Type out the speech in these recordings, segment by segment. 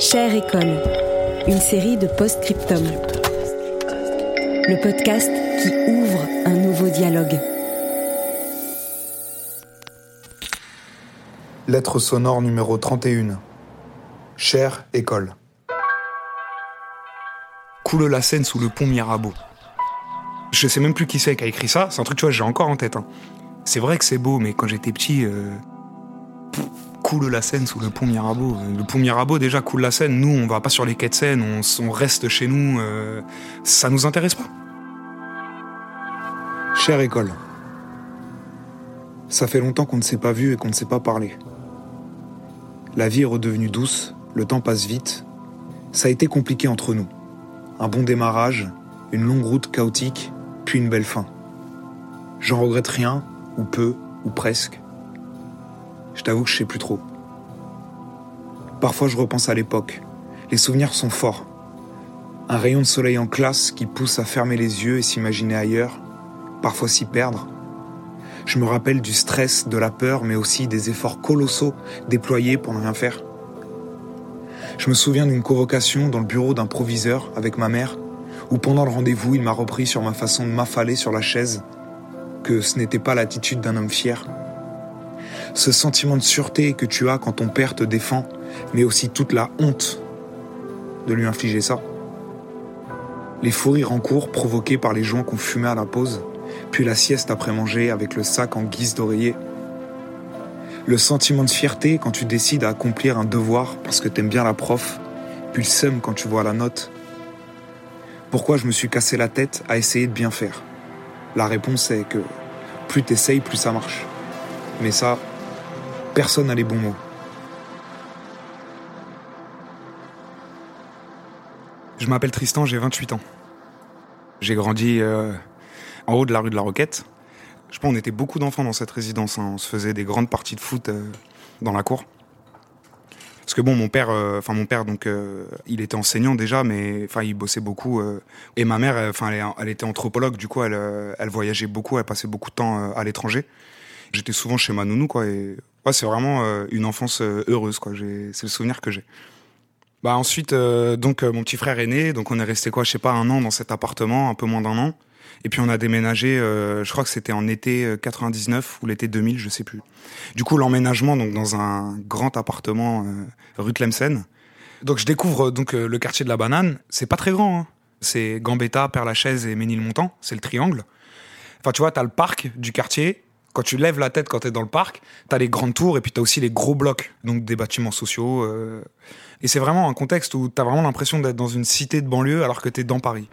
Chère école, une série de post-scriptum. Le podcast qui ouvre un nouveau dialogue. Lettre sonore numéro 31. Chère école. Coule la Seine sous le pont Mirabeau. Je sais même plus qui c'est qui a écrit ça, c'est un truc, tu vois, j'ai encore en tête. hein. C'est vrai que c'est beau, mais quand j'étais petit, euh, coule la Seine sous le pont Mirabeau. Le pont Mirabeau, déjà, coule la Seine. Nous, on va pas sur les quais de Seine, on, reste chez nous. euh, ça nous intéresse pas. Chère école. Ça fait longtemps qu'on ne s'est pas vu et qu'on ne s'est pas parlé. La vie est redevenue douce, le temps passe vite. Ça a été compliqué entre nous. Un bon démarrage, une longue route chaotique, puis une belle fin. J'en regrette rien, ou peu, ou presque. Je t'avoue que je sais plus trop. Parfois je repense à l'époque. Les souvenirs sont forts. Un rayon de soleil en classe qui pousse à fermer les yeux et s'imaginer ailleurs, parfois s'y perdre. Je me rappelle du stress, de la peur, mais aussi des efforts colossaux déployés pour ne rien faire. Je me souviens d'une convocation dans le bureau d'un proviseur avec ma mère, où pendant le rendez-vous, il m'a repris sur ma façon de m'affaler sur la chaise, que ce n'était pas l'attitude d'un homme fier. Ce sentiment de sûreté que tu as quand ton père te défend, mais aussi toute la honte de lui infliger ça. Les fous rires en cours provoqués par les joints qu'on fumait à la pause, puis la sieste après manger avec le sac en guise d'oreiller. Le sentiment de fierté quand tu décides à accomplir un devoir parce que t'aimes bien la prof, puis le seum quand tu vois la note. Pourquoi je me suis cassé la tête à essayer de bien faire? La réponse est que plus t'essayes, plus ça marche. Mais ça, personne n'a les bons mots. Je m'appelle Tristan, j'ai 28 ans. J'ai grandi euh, en haut de la rue de la Roquette. Je pense qu'on était beaucoup d'enfants dans cette résidence. hein. On se faisait des grandes parties de foot euh, dans la cour. Parce que bon, mon père, euh, enfin mon père, donc il était enseignant déjà, mais enfin il bossait beaucoup. et ma mère, enfin elle, était anthropologue, du coup elle, voyageait beaucoup, elle passait beaucoup de temps à l'étranger. J'étais souvent chez ma nounou, quoi. C'est vraiment euh, une enfance euh, heureuse, quoi. C'est le souvenir que j'ai. Bah ensuite, euh, donc mon petit frère est né, donc on est resté quoi, je sais pas, un an dans cet appartement, un peu moins d'un an. Et puis on a déménagé, je crois que c'était en été euh, 99 ou l'été 2000, je sais plus. Du coup l'emménagement donc dans un grand appartement rue Tlemcen. Donc je découvre donc le quartier de la Banane. C'est pas très grand, hein. c'est Gambetta, Père-Lachaise et Ménilmontant, c'est le triangle. Enfin tu vois, t'as le parc du quartier. Quand tu lèves la tête quand t'es dans le parc, t'as les grandes tours et puis t'as aussi les gros blocs, donc des bâtiments sociaux. euh, et c'est vraiment un contexte où t'as vraiment l'impression d'être dans une cité de banlieue alors que t'es dans Paris.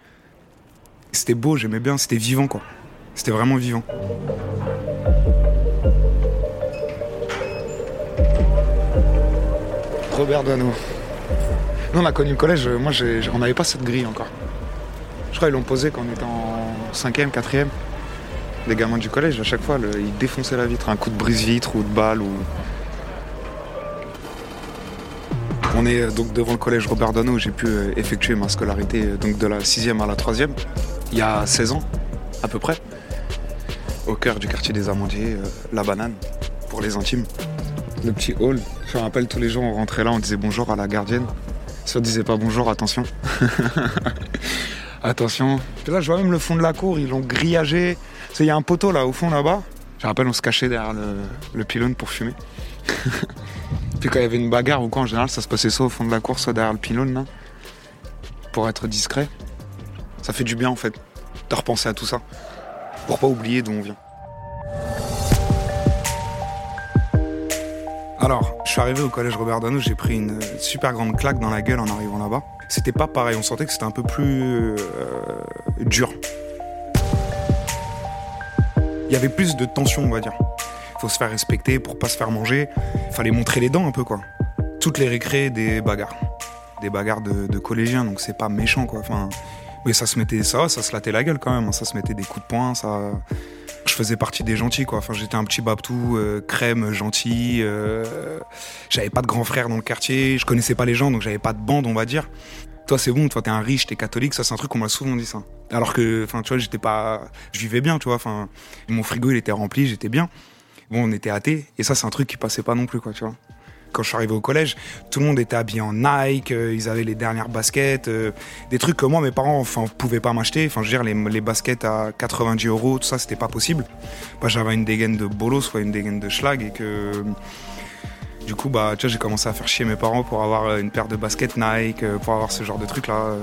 C'était beau, j'aimais bien, c'était vivant quoi. C'était vraiment vivant. Robert Doisneau. Nous on a connu le collège, moi on n'avait pas cette grille encore. Je crois qu'ils l'ont posé quand on était en 5ème, 4ème. Les gamins du collège, à chaque fois, ils défonçaient la vitre, un coup de brise-vitre ou de balle ou. On est euh, donc devant le collège Robert Doisneau où j'ai pu euh, effectuer ma scolarité euh, donc de la 6e à la 3e, il y a 16 ans à peu près, au cœur du quartier des Amandiers, la banane, pour les intimes. Le petit hall, je me rappelle tous les jours on rentrait là, on disait bonjour à la gardienne. Si on disait pas bonjour, attention. attention. Puis là je vois même le fond de la cour, ils l'ont grillagé. Il y a un poteau là au fond là-bas. Je rappelle on se cachait derrière le, le pylône pour fumer. Puis quand il y avait une bagarre ou quoi, en général, ça se passait soit au fond de la cour, soit derrière le pylône, là. Pour être discret. Ça fait du bien, en fait, de repenser à tout ça. Pour pas oublier d'où on vient. Alors, je suis arrivé au collège Robert Doisneau, j'ai pris une super grande claque dans la gueule en arrivant là-bas. C'était pas pareil, on sentait que c'était un peu plus euh, dur. Il y avait plus de tension, on va dire. Faut se faire respecter pour pas se faire manger. Fallait montrer les dents un peu, quoi. Toutes les récrés, des bagarres. Des bagarres de, collégiens, donc c'est pas méchant, quoi. Mais ça se mettait ça, ça se lattait la gueule quand même. Ça se mettait des coups de poing, ça. Je faisais partie des gentils, quoi. J'étais un petit babtou, euh, crème, gentil. Euh, j'avais pas de grand frère dans le quartier. Je connaissais pas les gens, donc j'avais pas de bande, on va dire. Toi, c'est bon, toi, t'es un riche, t'es catholique. Ça, c'est un truc qu'on m'a souvent dit, ça. Alors que, enfin, tu vois, j'étais pas. Je vivais bien, tu vois. Enfin, mon frigo, il était rempli, j'étais bien. Bon, on était athées. Et ça, c'est un truc qui passait pas non plus, quoi, tu vois quand je suis arrivé au collège, tout le monde était habillé en Nike, euh, ils avaient les dernières baskets, euh, des trucs que moi, mes parents, enfin, pouvaient pas m'acheter. Enfin, je veux dire, les, les, baskets à 90 euros, tout ça, c'était pas possible. Bah, j'avais une dégaine de bolos, soit une dégaine de schlag, et que du coup, bah, tu j'ai commencé à faire chier mes parents pour avoir euh, une paire de baskets Nike, pour avoir ce genre de trucs là.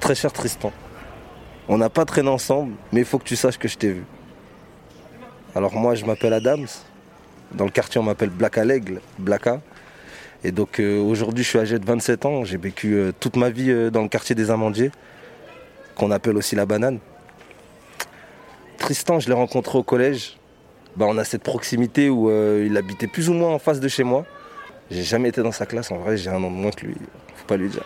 Très cher Tristan, on n'a pas traîné ensemble, mais il faut que tu saches que je t'ai vu. Alors moi, je m'appelle Adams. Dans le quartier, on m'appelle Black à l'aigle, Blacka. Et donc euh, aujourd'hui, je suis âgé de 27 ans. J'ai vécu euh, toute ma vie euh, dans le quartier des Amandiers, qu'on appelle aussi la banane. Tristan, je l'ai rencontré au collège. Bah, on a cette proximité où il habitait plus ou moins en face de chez moi. J'ai jamais été dans sa classe, en vrai, j'ai un an de moins que lui. Faut pas lui dire.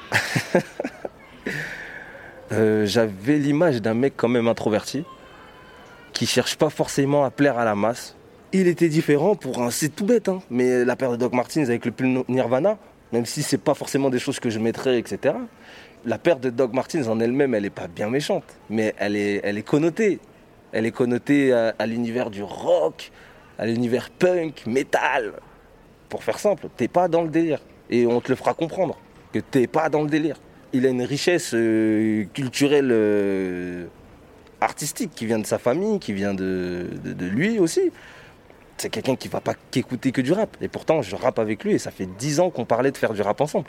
J'avais l'image d'un mec quand même introverti qui cherche pas forcément à plaire à la masse. Il était différent pour un, c'est tout bête, hein, mais la paire de Doc Martens avec le pull Nirvana, même si c'est pas forcément des choses que je mettrais, etc. La paire de Doc Martens en elle-même, elle est pas bien méchante, mais elle est, elle est connotée. Elle est connotée à, l'univers du rock, à l'univers punk, metal. Pour faire simple, t'es pas dans le délire. Et on te le fera comprendre que t'es pas dans le délire. Il a une richesse euh, culturelle euh, artistique qui vient de sa famille, qui vient de, lui aussi. C'est quelqu'un qui va pas qu'écouter que du rap. Et pourtant, je rappe avec lui et ça fait dix ans qu'on parlait de faire du rap ensemble.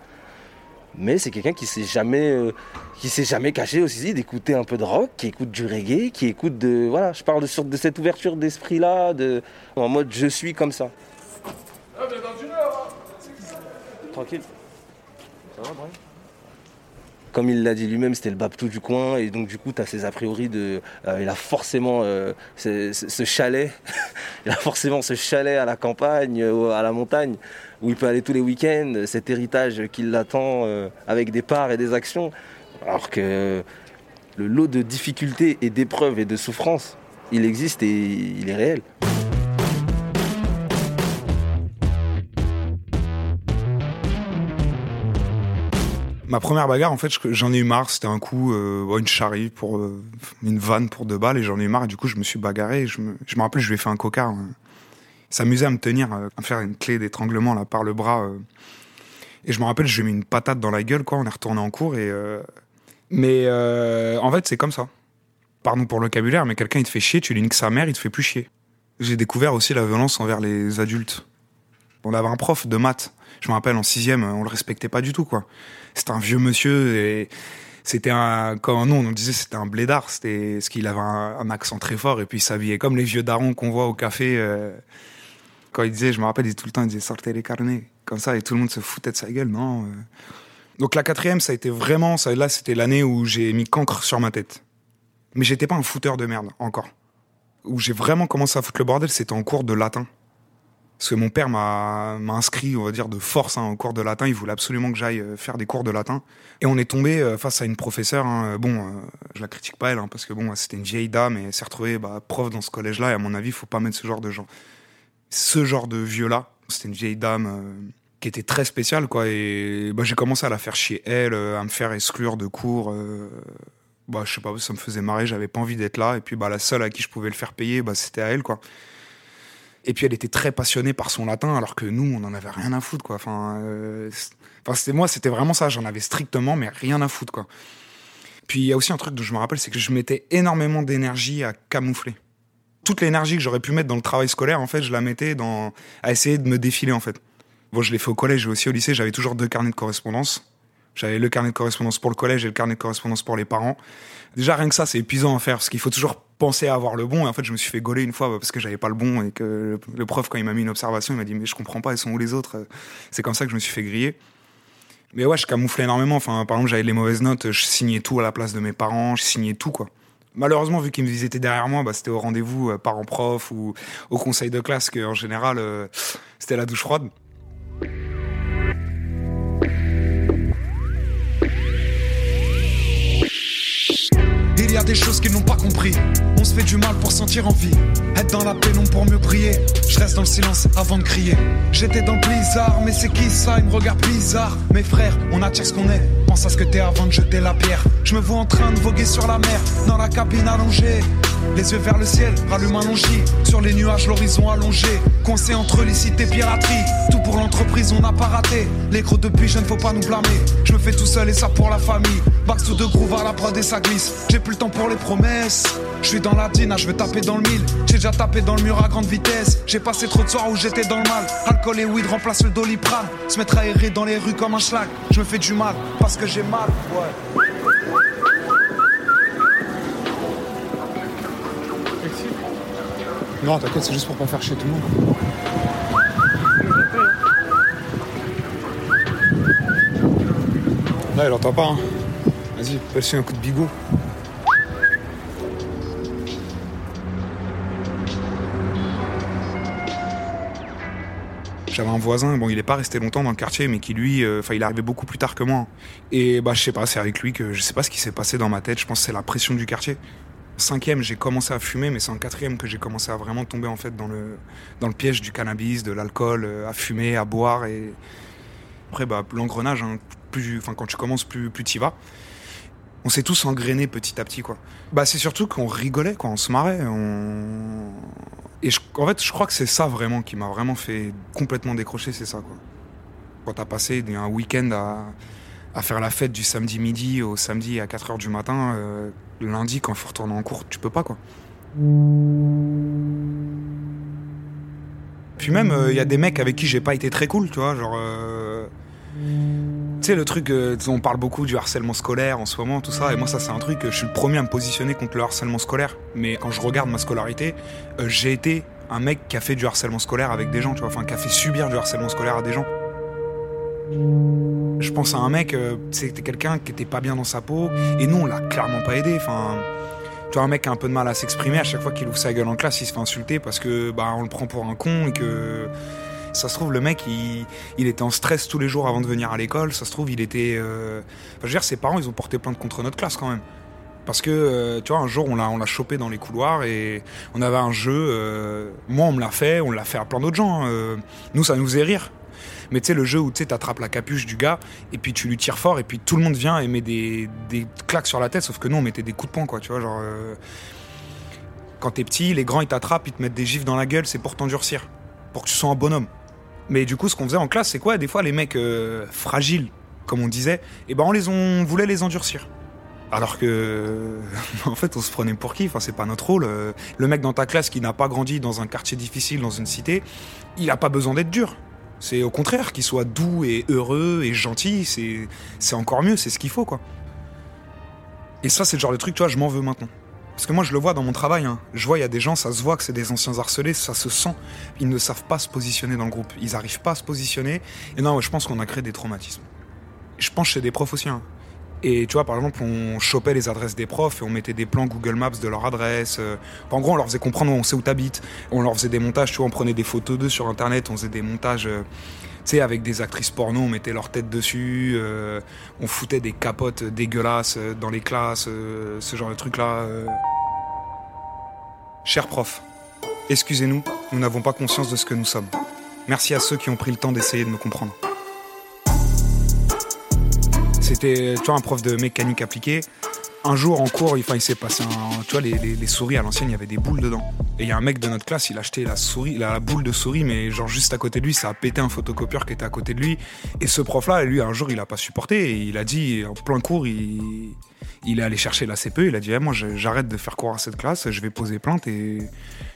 Mais c'est quelqu'un qui s'est jamais, euh, qui s'est jamais caché aussi d'écouter un peu de rock, qui écoute du reggae, qui écoute de, voilà, je parle de, de cette ouverture d'esprit là, de, en mode je suis comme ça. Ah, Tranquille. Ça va, Brian? Comme il l'a dit lui-même, c'était le Babtou du coin, et donc du coup, tu as ces a priori de. Euh, il a forcément euh, ce, chalet, il a forcément ce chalet à la campagne, ou à la montagne, où il peut aller tous les week-ends, cet héritage qui l'attend euh, avec des parts et des actions. Alors que le lot de difficultés et d'épreuves et de souffrances, il existe et il est réel. Ma première bagarre, en fait, j'en ai eu marre. C'était un coup, euh, une charrie pour euh, une vanne pour deux balles, et j'en ai eu marre. Du coup, je me suis bagarré. je, me, je me rappelle, je lui ai fait un cocard. Hein. s'amusait à me tenir, euh, à faire une clé d'étranglement là par le bras. et je me rappelle, je lui ai mis une patate dans la gueule. Quoi, on est retourné en cours et. Mais en fait, c'est comme ça. Pardon pour le vocabulaire, mais quelqu'un il te fait chier, tu lui niques sa mère, il te fait plus chier. J'ai découvert aussi la violence envers les adultes. On avait un prof de maths je me rappelle en sixième, on le respectait pas du tout, quoi. C'était un vieux monsieur et c'était un, nous on disait, c'était un blédard. C'était ce qu'il avait un, accent très fort et puis il s'habillait comme les vieux darons qu'on voit au café. Euh, quand il disait, je me rappelle, il disait tout le temps, il disait sortez les carnets, comme ça et tout le monde se foutait de sa gueule, non. Euh. Donc la quatrième, ça a été vraiment, là c'était l'année où j'ai mis cancre sur ma tête. Mais j'étais pas un fouteur de merde encore. Où j'ai vraiment commencé à foutre le bordel, c'était en cours de latin. Parce que mon père m'a inscrit, on va dire, de force hein, au cours de latin. Il voulait absolument que j'aille euh, faire des cours de latin. Et on est tombé euh, face à une professeure. Hein. Bon, euh, je la critique pas elle, hein, parce que bon, c'était une vieille dame et elle s'est retrouvée bah, prof dans ce collège-là. Et à mon avis, il faut pas mettre ce genre de gens. Ce genre de vieux-là, c'était une vieille dame qui était très spéciale, quoi. Et bah, j'ai commencé à la faire chier elle, à me faire exclure de cours. bah, je sais pas, ça me faisait marrer. J'avais pas envie d'être là. Et puis, bah, la seule à qui je pouvais le faire payer, bah, c'était à elle, quoi. Et puis elle était très passionnée par son latin, alors que nous, on en avait rien à foutre, quoi. Euh, enfin c'était moi, c'était vraiment ça. J'en avais strictement, mais rien à foutre, quoi. Puis il y a aussi un truc dont je me rappelle, c'est que je mettais énormément d'énergie à camoufler. Toute l'énergie que j'aurais pu mettre dans le travail scolaire, en fait, je la mettais dans à essayer de me défiler, en fait. Bon, je l'ai fait au collège et aussi au lycée. J'avais toujours deux carnets de correspondance. J'avais le carnet de correspondance pour le collège et le carnet de correspondance pour les parents. Déjà, rien que ça, c'est épuisant à faire parce qu'il faut toujours penser à avoir le bon. Et en fait, je me suis fait gauler une fois parce que j'avais pas le bon et que le prof, quand il m'a mis une observation, il m'a dit Mais je comprends pas, ils sont où les autres? C'est comme ça que je me suis fait griller. Mais ouais, je camouflais énormément. Enfin, par exemple, j'avais les mauvaises notes, je signais tout à la place de mes parents, je signais tout, quoi. Malheureusement, vu qu'ils étaient derrière moi, bah, c'était au rendez-vous euh, parents-prof ou au conseil de classe qu'en général, euh, c'était la douche froide. Des choses qu'ils n'ont pas compris. On se fait du mal pour sentir envie. Être dans la pénombre pour mieux briller. Je reste dans le silence avant de crier. J'étais dans le blizzard, mais c'est qui ça? Ils me regardent bizarre. Mes frères, on attire ce qu'on est. Pense à ce que t'es avant de jeter la pierre. Je me vois en train de voguer sur la mer, dans la cabine allongée. Les yeux vers le ciel, rallume un. Sur les nuages, l'horizon allongé. Coincé entre licite et piraterie. Tout pour l'entreprise, on n'a pas raté. Les gros depuis, je ne faut pas nous blâmer. Je me fais tout seul et ça pour la famille. Sous de groove à la prod et ça glisse. J'ai plus le temps pour les promesses. Je suis dans la dîne, je veux taper dans le mille. J'ai déjà tapé dans le mur à grande vitesse. J'ai passé trop de soirs où j'étais dans le mal. Alcool et weed remplacent le doliprane. Se mettre errer dans les rues comme un schlag. Je me fais du mal parce que j'ai mal. Ouais. Non, t'inquiète, c'est juste pour pas faire chier tout le monde. Là, il entend pas. Hein. Vas-y, passe un coup de bigot. J'avais un voisin, bon, il est pas resté longtemps dans le quartier, mais qui lui, euh, enfin, il est arrivé beaucoup plus tard que moi. Et bah, je sais pas, c'est avec lui que je sais pas ce qui s'est passé dans ma tête. Je pense que c'est la pression du quartier. Cinquième, j'ai commencé à fumer, mais c'est en quatrième que j'ai commencé à vraiment tomber en fait dans le dans le piège du cannabis, de l'alcool, euh, à fumer, à boire et après bah l'engrenage, hein, plus, quand tu commences, plus plus t'y vas. On s'est tous engrainés petit à petit quoi. Bah c'est surtout qu'on rigolait, quoi, on se marrait, et je, en fait je crois que c'est ça vraiment qui m'a vraiment fait complètement décrocher, c'est ça quoi. Quand t'as passé un week-end à à faire la fête du samedi midi au samedi à 4h du matin, euh, lundi quand il faut retourner en cours, tu peux pas quoi. Puis même, il euh, y a des mecs avec qui j'ai pas été très cool, tu vois, genre... Euh, tu sais, le truc, on parle beaucoup du harcèlement scolaire en ce moment, tout ça, et moi ça c'est un truc, je suis le premier à me positionner contre le harcèlement scolaire, mais quand je regarde ma scolarité, j'ai été un mec qui a fait du harcèlement scolaire avec des gens, tu vois, enfin qui a fait subir du harcèlement scolaire à des gens. Je pense à un mec, euh, c'était quelqu'un qui était pas bien dans sa peau, et nous on l'a clairement pas aidé. Enfin, tu vois, un mec qui a un peu de mal à s'exprimer, à chaque fois qu'il ouvre sa gueule en classe, il se fait insulter parce que bah on le prend pour un con et que ça se trouve le mec il, il était en stress tous les jours avant de venir à l'école. Ça se trouve il était, euh... je veux dire, ses parents ils ont porté plainte contre notre classe quand même. Parce que, euh, tu vois, un jour, on l'a, on l'a chopé dans les couloirs et on avait un jeu. Moi, on me l'a fait, on l'a fait à plein d'autres gens. Hein. nous, ça nous faisait rire. Mais tu sais, le jeu où tu attrapes la capuche du gars et puis tu lui tires fort et puis tout le monde vient et met des, claques sur la tête, sauf que nous on mettait des coups de poing, quoi, tu vois, genre. Euh, quand t'es petit, les grands ils t'attrapent, ils te mettent des gifs dans la gueule, c'est pour t'endurcir, pour que tu sois un bonhomme. Mais du coup, ce qu'on faisait en classe, c'est quoi Des fois, les mecs euh, fragiles, comme on disait, eh ben on les on voulait les endurcir. Alors que, en fait, on se prenait pour qui? Enfin, c'est pas notre rôle. Le mec dans ta classe qui n'a pas grandi dans un quartier difficile, dans une cité, il a pas besoin d'être dur. C'est au contraire qu'il soit doux et heureux et gentil, c'est encore mieux, c'est ce qu'il faut quoi. Et ça c'est le genre de truc, tu vois, je m'en veux maintenant. Parce que moi je le vois dans mon travail, hein. je vois il y a des gens, ça se voit que c'est des anciens harcelés, ça se sent. Ils ne savent pas se positionner dans le groupe, ils n'arrivent pas à se positionner. Et non, je pense qu'on a créé des traumatismes. Je pense chez des profs aussi. Hein. Et tu vois, par exemple, on chopait les adresses des profs et on mettait des plans Google Maps de leur adresse. Euh. En gros, on leur faisait comprendre on sait où t'habites. On leur faisait des montages, tu vois, on prenait des photos d'eux sur Internet, on faisait des montages, euh, tu sais, avec des actrices porno, on mettait leur tête dessus, euh, on foutait des capotes dégueulasses dans les classes, ce genre de trucs-là. Chers profs, excusez-nous, nous n'avons pas conscience de ce que nous sommes. Merci à ceux qui ont pris le temps d'essayer de me comprendre. C'était, un prof de mécanique appliquée. Un jour en cours, il, il s'est passé un. Tu vois, les, souris à l'ancienne, il y avait des boules dedans. Et il y a un mec de notre classe, il a acheté la souris, la, boule de souris, mais genre juste à côté de lui, ça a pété un photocopieur qui était à côté de lui. Et ce prof-là, lui, un jour, il a pas supporté et il a dit, en plein cours, il, il est allé chercher la CPE, il a dit eh, moi j'arrête de faire cours à cette classe, je vais poser plainte et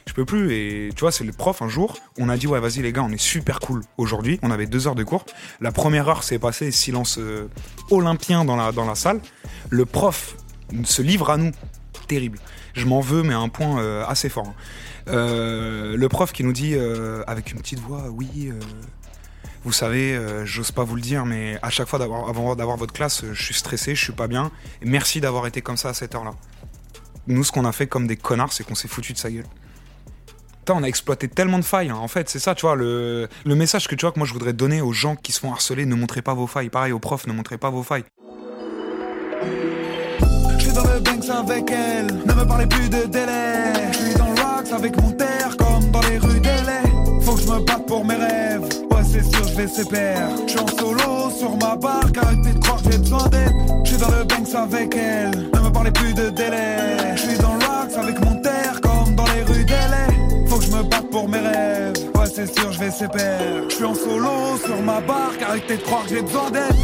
je peux plus. Et tu vois, c'est le prof un jour, on a dit ouais vas-y les gars, on est super cool aujourd'hui. On avait deux heures de cours. La première heure s'est passée silence euh, olympien dans la, salle. Le prof se livre à nous, terrible. Je m'en veux, mais à un point euh, assez fort. Hein. Euh, le prof qui nous dit avec une petite voix, oui, Vous savez, j'ose pas vous le dire, mais à chaque fois avant d'avoir votre classe, je suis stressé, je suis pas bien. Merci d'avoir été comme ça à cette heure-là. Nous, ce qu'on a fait comme des connards, c'est qu'on s'est foutu de sa gueule. On a exploité tellement de failles. hein. En fait, c'est ça, tu vois, le, le message que tu vois que moi je voudrais donner aux gens qui se font harceler, ne montrez pas vos failles. Pareil aux profs, ne montrez pas vos failles. Je suis dans le Banks avec elle, ne me parlez plus de délai. Je suis dans le wax avec mon terre comme dans les rues d'LA. Faut que je me batte pour mes rêves, ouais c'est sûr je vais se perdre. Je suis en solo sur ma barque, arrêtez de croire que j'ai besoin d'aide. Je suis dans le Banks avec elle, ne me parlez plus de délai. Je suis dans le wax avec mon terre Faut que je me batte pour mes rêves, ouais c'est sûr je vais perdre. Je suis en solo sur ma barque, arrêtez de croire que j'ai besoin d'aide.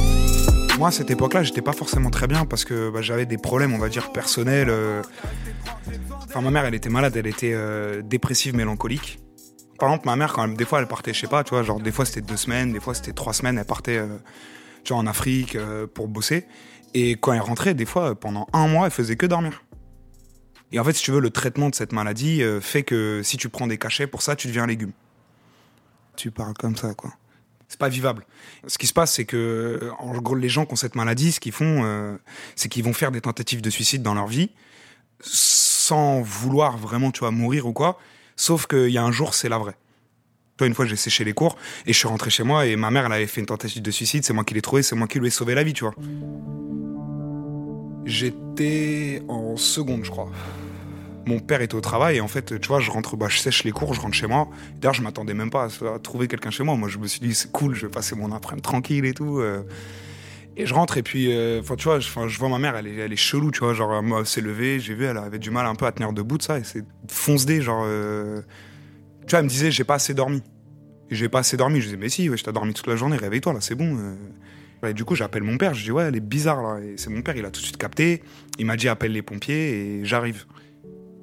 Moi, à cette époque-là, j'étais pas forcément très bien parce que bah, j'avais des problèmes, on va dire, personnels. euh. Enfin, ma mère, elle était malade, elle était euh, dépressive, mélancolique. Par exemple, ma mère, quand elle- des fois, elle partait, je sais pas, tu vois, genre des fois c'était deux semaines, des fois c'était trois semaines, elle partait, euh, tu vois, en Afrique euh, pour bosser. Et quand elle rentrait, des fois, pendant un mois, elle faisait que dormir. Et en fait, si tu veux, le traitement de cette maladie euh, fait que si tu prends des cachets pour ça, tu deviens un légume. Tu parles comme ça, quoi. C'est pas vivable. Ce qui se passe, c'est que, en gros, les gens qui ont cette maladie, ce qu'ils font, euh, c'est qu'ils vont faire des tentatives de suicide dans leur vie, sans vouloir vraiment, tu vois, mourir ou quoi. Sauf qu'il y a un jour, c'est la vraie. Tu vois, une fois, j'ai séché les cours et je suis rentré chez moi et ma mère, elle avait fait une tentative de suicide. C'est moi qui l'ai trouvé, c'est moi qui lui ai sauvé la vie, tu vois. J'étais en seconde, je crois. Mon père était au travail et en fait, tu vois, je rentre, bah, je sèche les cours, je rentre chez moi. D'ailleurs, je m'attendais même pas à, trouver quelqu'un chez moi. Moi, je me suis dit, c'est cool, je vais passer mon après-midi tranquille et tout. euh. Et je rentre et puis, euh, enfin, tu vois, je, vois ma mère, elle est, elle est chelou, tu vois, genre, elle s'est levée, j'ai vu, elle avait du mal un peu à tenir debout de ça et c'est fonce-dé, genre, euh, tu vois, elle me disait, j'ai pas assez dormi. J'ai pas assez dormi. Je disais, mais si, ouais, je t'ai dormi toute la journée, réveille-toi, là, c'est bon. Du coup, j'appelle mon père, je dis, ouais, elle est bizarre, là. Et c'est mon père, il a tout de suite capté. Il m'a dit, appelle les pompiers et j'arrive.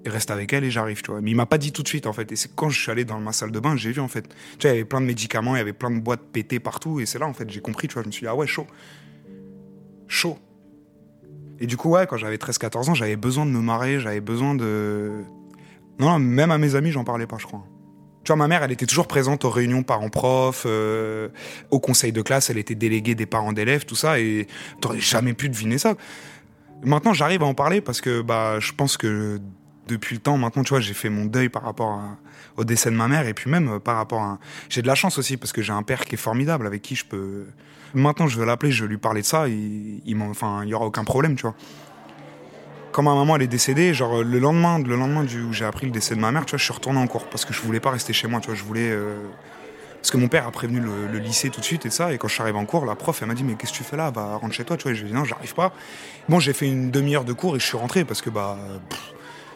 Et reste avec elle et j'arrive, tu vois. Mais il m'a pas dit tout de suite, en fait. Et c'est quand je suis allé dans ma salle de bain, j'ai vu, en fait. Tu vois, il y avait plein de médicaments, il y avait plein de boîtes pétées partout. Et c'est là, en fait, j'ai compris, tu vois. Je me suis dit, ah ouais, chaud. Chaud. Et du coup, ouais, quand j'avais 13-14 ans, j'avais besoin de me marrer, j'avais besoin de. Non, non, même à mes amis, j'en parlais pas, je crois. Tu vois, ma mère, elle était toujours présente aux réunions parents-prof, euh, au conseil de classe, elle était déléguée des parents d'élèves, tout ça, et t'aurais jamais pu deviner ça. Maintenant, j'arrive à en parler parce que bah, je pense que depuis le temps, maintenant, tu vois, j'ai fait mon deuil par rapport au décès de ma mère, et puis même euh, par rapport à... J'ai de la chance aussi, parce que j'ai un père qui est formidable, avec qui je peux... Maintenant, je vais l'appeler, je vais lui parler de ça, il, il m'en- enfin, il aura aucun problème, tu vois quand ma maman elle est décédée, genre le lendemain, le lendemain du, où j'ai appris le décès de ma mère, tu vois, je suis retourné en cours parce que je voulais pas rester chez moi, tu vois, je voulais euh, parce que mon père a prévenu le, lycée tout de suite et ça, et quand je suis arrivé en cours, la prof elle m'a dit mais qu'est-ce que tu fais là, bah rentre chez toi, tu vois, je lui ai dit non, j'arrive pas. Bon, j'ai fait une demi-heure de cours et je suis rentré parce que bah pff,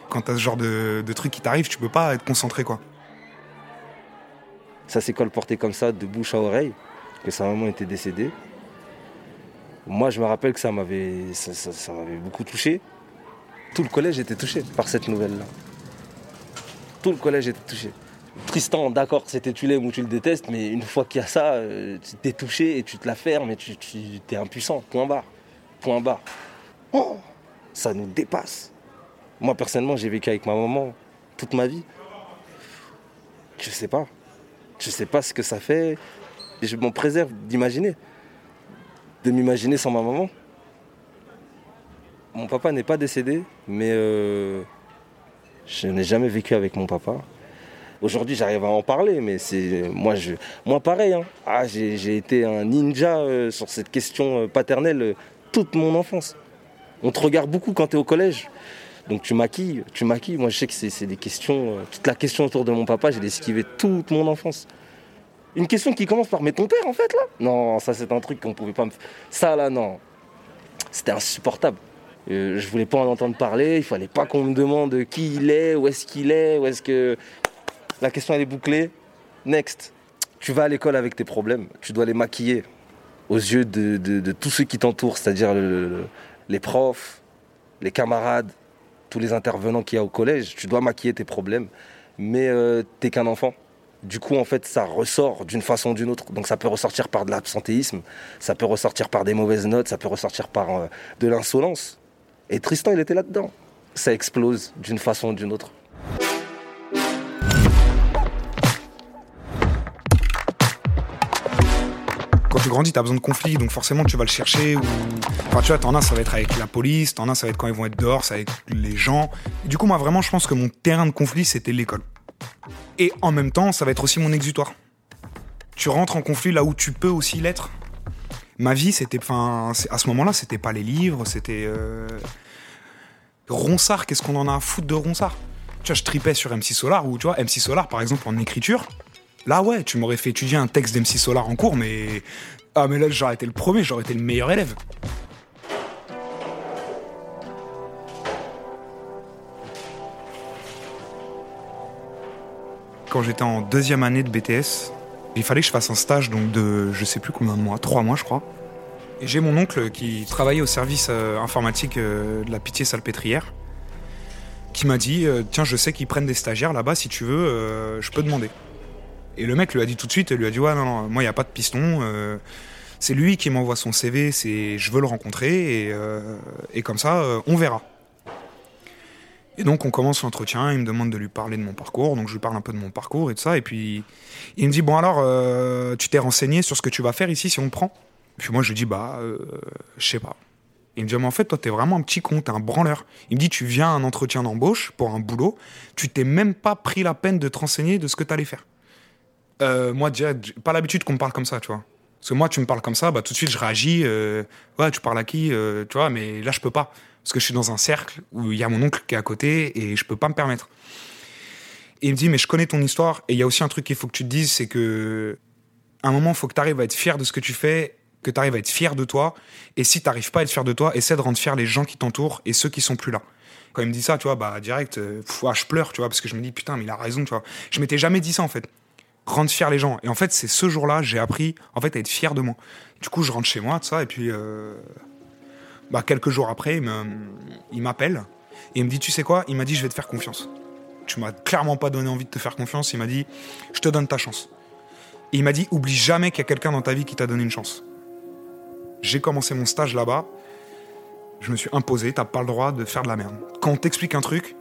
quand t'as ce genre de, truc qui t'arrive, tu peux pas être concentré quoi. Ça s'est colporté comme ça, de bouche à oreille, que sa maman était décédée. Moi, je me rappelle que ça m'avait, ça, ça- ça m'avait beaucoup touché. Tout le collège était touché par cette nouvelle-là. Tout le collège était touché. Tristan, d'accord, c'était tu l'aimes ou tu le détestes, mais une fois qu'il y a ça, euh, tu t'es touché et tu te la fermes et tu, es impuissant. Point barre. Point barre. Oh, ça nous dépasse. Moi, personnellement, j'ai vécu avec ma maman toute ma vie. Je sais pas. Je sais pas ce que ça fait. Je m'en préserve d'imaginer. De m'imaginer sans ma maman. Mon papa n'est pas décédé, mais euh, je n'ai jamais vécu avec mon papa. Aujourd'hui, j'arrive à en parler, mais c'est moi, moi pareil. hein. Ah, j'ai été un ninja euh, sur cette question euh, paternelle toute mon enfance. On te regarde beaucoup quand tu es au collège. Donc tu maquilles, tu maquilles. Moi, je sais que c'est des questions. toute la question autour de mon papa, j'ai esquivé toute mon enfance. Une question qui commence par mais ton père en fait là? Non, ça c'est un truc qu'on pouvait pas me. Ça là non. C'était insupportable. Euh, je voulais pas en entendre parler, il fallait pas qu'on me demande qui il est, où est-ce qu'il est, où est-ce que. La question elle est bouclée. Next. Tu vas à l'école avec tes problèmes, tu dois les maquiller aux yeux de, de- tous ceux qui t'entourent, c'est-à-dire le- le- les profs, les camarades, tous les intervenants qu'il y a au collège. Tu dois maquiller tes problèmes, mais euh, t'es qu'un enfant. Du coup, en fait, ça ressort d'une façon ou d'une autre. Donc, ça peut ressortir par de l'absentéisme, ça peut ressortir par des mauvaises notes, ça peut ressortir par euh, de l'insolence. Et Tristan, il était là-dedans. Ça explose d'une façon ou d'une autre. grandis, t'as besoin de conflits, donc forcément tu vas le chercher. Enfin, tu vois, t'en as, ça va être avec la police, t'en as, ça va être quand ils vont être dehors, ça va être les gens. Du coup, moi, vraiment, je pense que mon terrain de conflit, c'était l'école. Et en même temps, ça va être aussi mon exutoire. Tu rentres en conflit là où tu peux aussi l'être. Ma vie, c'était, enfin, à ce moment-là, c'était pas les livres, c'était euh... Ronsard. Qu'est-ce qu'on en a à foutre de Ronsard? Tu vois, je tripais sur MC Solar ou tu vois, MC Solar, par exemple, en écriture. Là, ouais, tu m'aurais fait étudier un texte d'MC Solar en cours, mais. Ah, mais là, j'aurais été le premier, j'aurais été le meilleur élève. Quand j'étais en deuxième année de BTS, il fallait que je fasse un stage donc de je sais plus combien de mois, trois mois je crois. Et j'ai mon oncle qui travaillait au service euh, informatique euh, de la Pitié Salpêtrière qui m'a dit euh, Tiens, je sais qu'ils prennent des stagiaires là-bas, si tu veux, je peux demander. Et le mec lui a dit tout de suite, il lui a dit ouais non non, moi il y a pas de piston. C'est lui qui m'envoie son CV, c'est je veux le rencontrer et, comme ça on verra. Et donc on commence l'entretien, il me demande de lui parler de mon parcours, donc je lui parle un peu de mon parcours et tout ça, et puis il me dit bon alors tu t'es renseigné sur ce que tu vas faire ici si on te prend? Puis moi je lui dis bah je sais pas. Il me dit mais en fait toi t'es vraiment un petit con, t'es un branleur. Il me dit tu viens à un entretien d'embauche pour un boulot, tu t'es même pas pris la peine de te renseigner de ce que t'allais faire. Euh, moi, j'ai pas l'habitude qu'on me parle comme ça, tu vois. Parce que moi, tu me parles comme ça, bah, tout de suite, je réagis. Euh, ouais, tu parles à qui euh, Tu vois, mais là, je peux pas. Parce que je suis dans un cercle où il y a mon oncle qui est à côté et je peux pas me permettre. Et il me dit, mais je connais ton histoire. Et il y a aussi un truc qu'il faut que tu te dises, c'est que un moment, il faut que tu arrives à être fier de ce que tu fais, que tu arrives à être fier de toi. Et si tu n'arrives pas à être fier de toi, essaie de rendre fier les gens qui t'entourent et ceux qui sont plus là. Quand il me dit ça, tu vois, bah direct, je pleure, tu vois, parce que je me dis, putain, mais il a raison, tu vois. Je m'étais jamais dit ça, en fait rendre fier les gens. Et en fait, c'est ce jour-là, j'ai appris en fait à être fier de moi. Du coup, je rentre chez moi, tout ça, et puis euh, bah, quelques jours après, il m'appelle et il me dit, tu sais quoi? Il m'a dit, je vais te faire confiance. Tu m'as clairement pas donné envie de te faire confiance. Il m'a dit, je te donne ta chance. Et il m'a dit, oublie jamais qu'il y a quelqu'un dans ta vie qui t'a donné une chance. J'ai commencé mon stage là-bas. Je me suis imposé, t'as pas le droit de faire de la merde. Quand on t'explique un truc,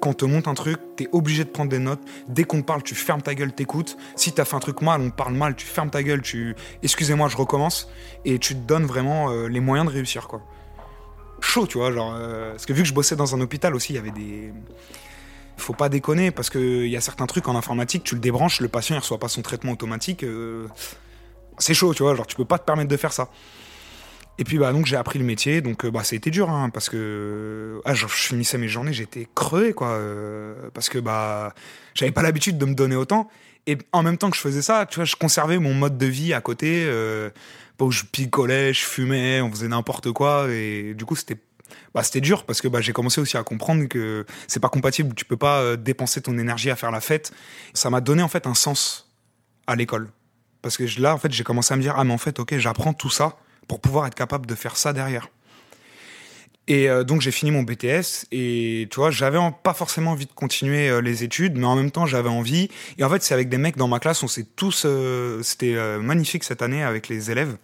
quand on te monte un truc, t'es obligé de prendre des notes. Dès qu'on parle, tu fermes ta gueule, t'écoutes. Si t'as fait un truc mal, on parle mal, tu fermes ta gueule, tu. Excusez-moi, je recommence. Et tu te donnes vraiment euh, les moyens de réussir, quoi. Chaud, tu vois, genre. Euh, parce que vu que je bossais dans un hôpital aussi, il y avait des. Faut pas déconner, parce qu'il y a certains trucs en informatique, tu le débranches, le patient il reçoit pas son traitement automatique. Euh, c'est chaud, tu vois, genre tu peux pas te permettre de faire ça. Et puis bah donc j'ai appris le métier, donc euh, bah ça a été dur hein, parce que ah, je, finissais mes journées, j'étais crevé quoi, parce que bah j'avais pas l'habitude de me donner autant. Et en même temps que je faisais ça, tu vois, je conservais mon mode de vie à côté, où je picolais, je fumais, on faisait n'importe quoi, et du coup c'était bah, c'était dur parce que bah, j'ai commencé aussi à comprendre que c'est pas compatible, tu peux pas euh, dépenser ton énergie à faire la fête. Ça m'a donné en fait un sens à l'école. Parce que là, en fait, j'ai commencé à me dire, ah mais en fait, ok, j'apprends tout ça pour pouvoir être capable de faire ça derrière. Et euh, donc j'ai fini mon BTS et tu vois, j'avais pas forcément envie de continuer euh, les études, mais en même temps j'avais envie. Et en fait, c'est avec des mecs dans ma classe, on s'est tous, euh, c'était magnifique cette année avec les élèves,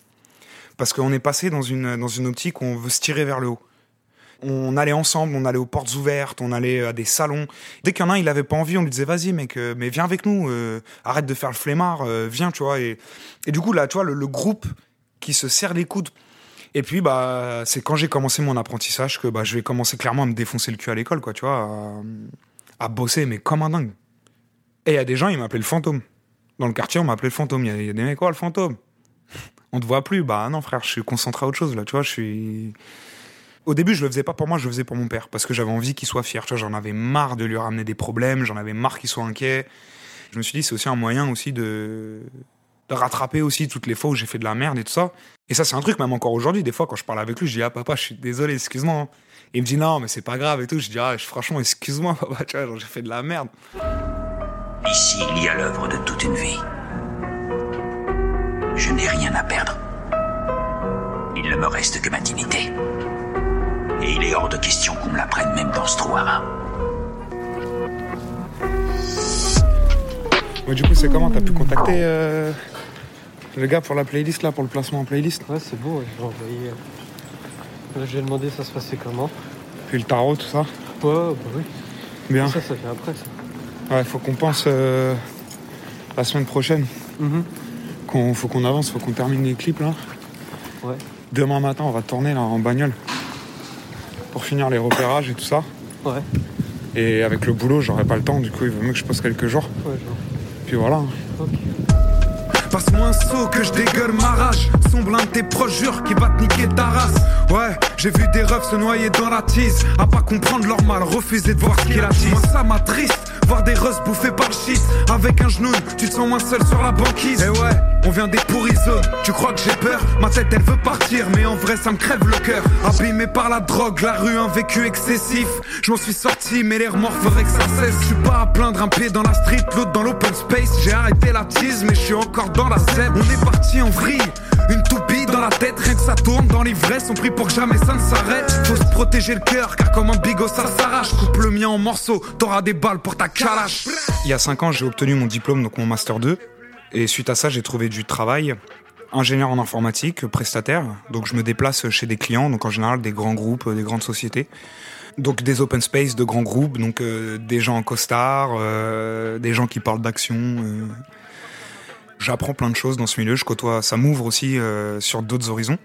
parce qu'on est passé dans une dans une optique où on veut se tirer vers le haut. On allait ensemble, on allait aux portes ouvertes, on allait à des salons. Dès qu'il y en a un, il avait pas envie, on lui disait vas-y mec, mais viens avec nous, arrête de faire le flemmard, viens, tu vois. Et, et du coup là, tu vois, le groupe qui se serre les coudes. Et puis, bah, c'est quand j'ai commencé mon apprentissage que bah, je vais commencer clairement à me défoncer le cul à l'école, quoi, tu vois, à, bosser, mais comme un dingue. Et il y a des gens, ils m'appelaient le fantôme. Dans le quartier, on m'appelait le fantôme. Il y, a des mecs, quoi, le fantôme On te voit plus. Bah non, frère, je suis concentré à autre chose, là, tu vois, je suis. Au début, je le faisais pas pour moi, je le faisais pour mon père, parce que j'avais envie qu'il soit fier. J'en avais marre de lui ramener des problèmes, j'en avais marre qu'il soit inquiet. Je me suis dit, c'est aussi un moyen aussi de de rattraper aussi toutes les fois où j'ai fait de la merde et tout ça. Et ça, c'est un truc, même encore aujourd'hui, des fois, quand je parle avec lui, je dis, ah, papa, je suis désolé, excuse-moi. Hein. il me dit, non, mais c'est pas grave et tout. Je dis, ah, franchement, excuse-moi, papa, tu vois, j'ai fait de la merde. Ici, il y a l'œuvre de toute une vie. Je n'ai rien à perdre. Il ne me reste que ma dignité. Et il est hors de question qu'on me la prenne même dans ce trou à du coup, c'est comment T'as pu contacter euh, le gars pour la playlist, là, pour le placement en playlist? Ouais, c'est beau, j'ai envoyé. Là, j'ai demandé ça se passait comment. Puis le tarot, tout ça? Ouais, bah oui. Bien. Ça, ça vient après, ça. Ouais, faut qu'on pense euh, la semaine prochaine. Mhm. qu'on faut qu'on avance, faut qu'on termine les clips là. Ouais. Demain matin, on va tourner là en bagnole pour finir les repérages et tout ça. Ouais. Et avec le boulot, j'aurai pas le temps, du coup, il vaut mieux que je pose quelques jours. Ouais, genre. Puis voilà. Ok. Passe-moi un saut que je dégueule ma rage. Sombre l'un de tes proches, jure qui va te niquer ta race. Ouais, j'ai vu des refs se noyer dans la tease. À pas comprendre leur mal, refuser de voir ce qu'il attise. Moi, ça m'attriste. Voir des russes bouffés par le shit. Avec un genou, tu te sens moins seul sur la banquise. Et ouais, on vient des pourris. Tu crois que j'ai peur? Ma tête, elle veut partir. Mais en vrai, ça me crève le cœur. Abîmé par la drogue, la rue, un vécu excessif. Je suis sorti, mais les remords feraient que ça cesse. Je suis pas à plaindre, un pied dans la street, l'autre dans l'open space. J'ai arrêté la tease, mais je suis encore dans la scène. On est parti en vrille. Une toupie dans la tête, rien que ça tourne dans l'ivresse. On prie pour jamais ça ne s'arrête. Faut se protéger le cœur, car comme un bigot ça s'arrache. Coupe le mien en morceaux, t'auras des balles pour ta calache. Il y a 5 ans, j'ai obtenu mon diplôme, donc mon Master 2. Et suite à ça, j'ai trouvé du travail. Ingénieur en informatique, prestataire. Donc je me déplace chez des clients, donc en général des grands groupes, des grandes sociétés. Donc des open space de grands groupes, donc euh, des gens en costard, euh, des gens qui parlent d'action. euh. J'apprends plein de choses dans ce milieu, je côtoie, ça m'ouvre aussi euh, sur d'autres horizons.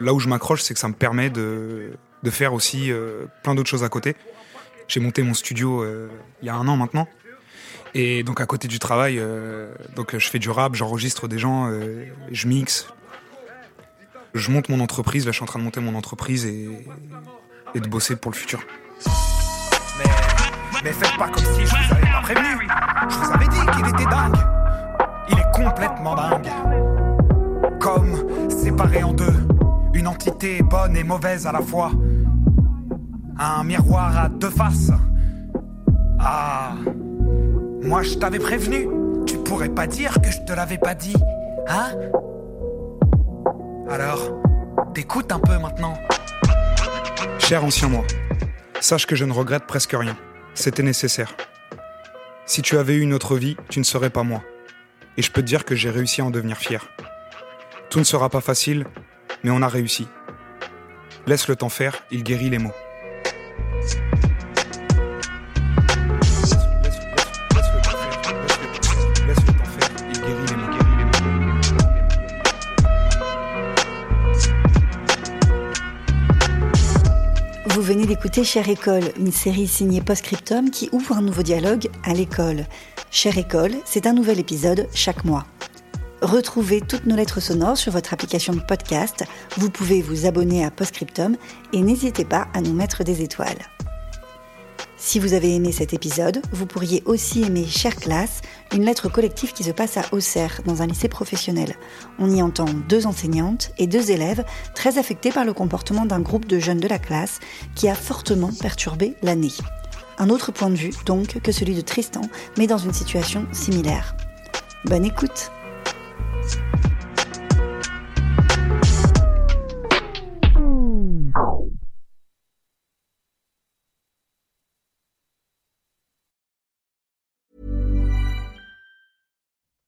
Là où je m'accroche, c'est que ça me permet de, de faire aussi euh, plein d'autres choses à côté. J'ai monté mon studio euh, il y a un an maintenant. Et donc à côté du travail, euh, donc je fais du rap, j'enregistre des gens, euh, je mixe. Je monte mon entreprise, là je suis en train de monter mon entreprise et, de bosser pour le futur. Mais, mais faites pas comme si je vous avais pas prévenu. Je vous avais dit qu'il était dingue. Il est complètement dingue. Comme séparé en deux. Une entité bonne et mauvaise à la fois. Un miroir à deux faces. Ah. Moi je t'avais prévenu. Tu pourrais pas dire que je te l'avais pas dit. Hein? Alors, t'écoutes un peu maintenant. Cher ancien moi, sache que je ne regrette presque rien. C'était nécessaire. Si tu avais eu une autre vie, tu ne serais pas moi. Et je peux te dire que j'ai réussi à en devenir fier. Tout ne sera pas facile, mais on a réussi. Laisse le temps faire, il guérit les mots. D'écouter Chère École, une série signée Postscriptum qui ouvre un nouveau dialogue à l'école. Chère École, c'est un nouvel épisode chaque mois. Retrouvez toutes nos lettres sonores sur votre application de podcast. Vous pouvez vous abonner à Postscriptum et n'hésitez pas à nous mettre des étoiles. Si vous avez aimé cet épisode, vous pourriez aussi aimer Chère Classe, une lettre collective qui se passe à Auxerre, dans un lycée professionnel. On y entend deux enseignantes et deux élèves très affectés par le comportement d'un groupe de jeunes de la classe qui a fortement perturbé l'année. Un autre point de vue, donc, que celui de Tristan, mais dans une situation similaire. Bonne écoute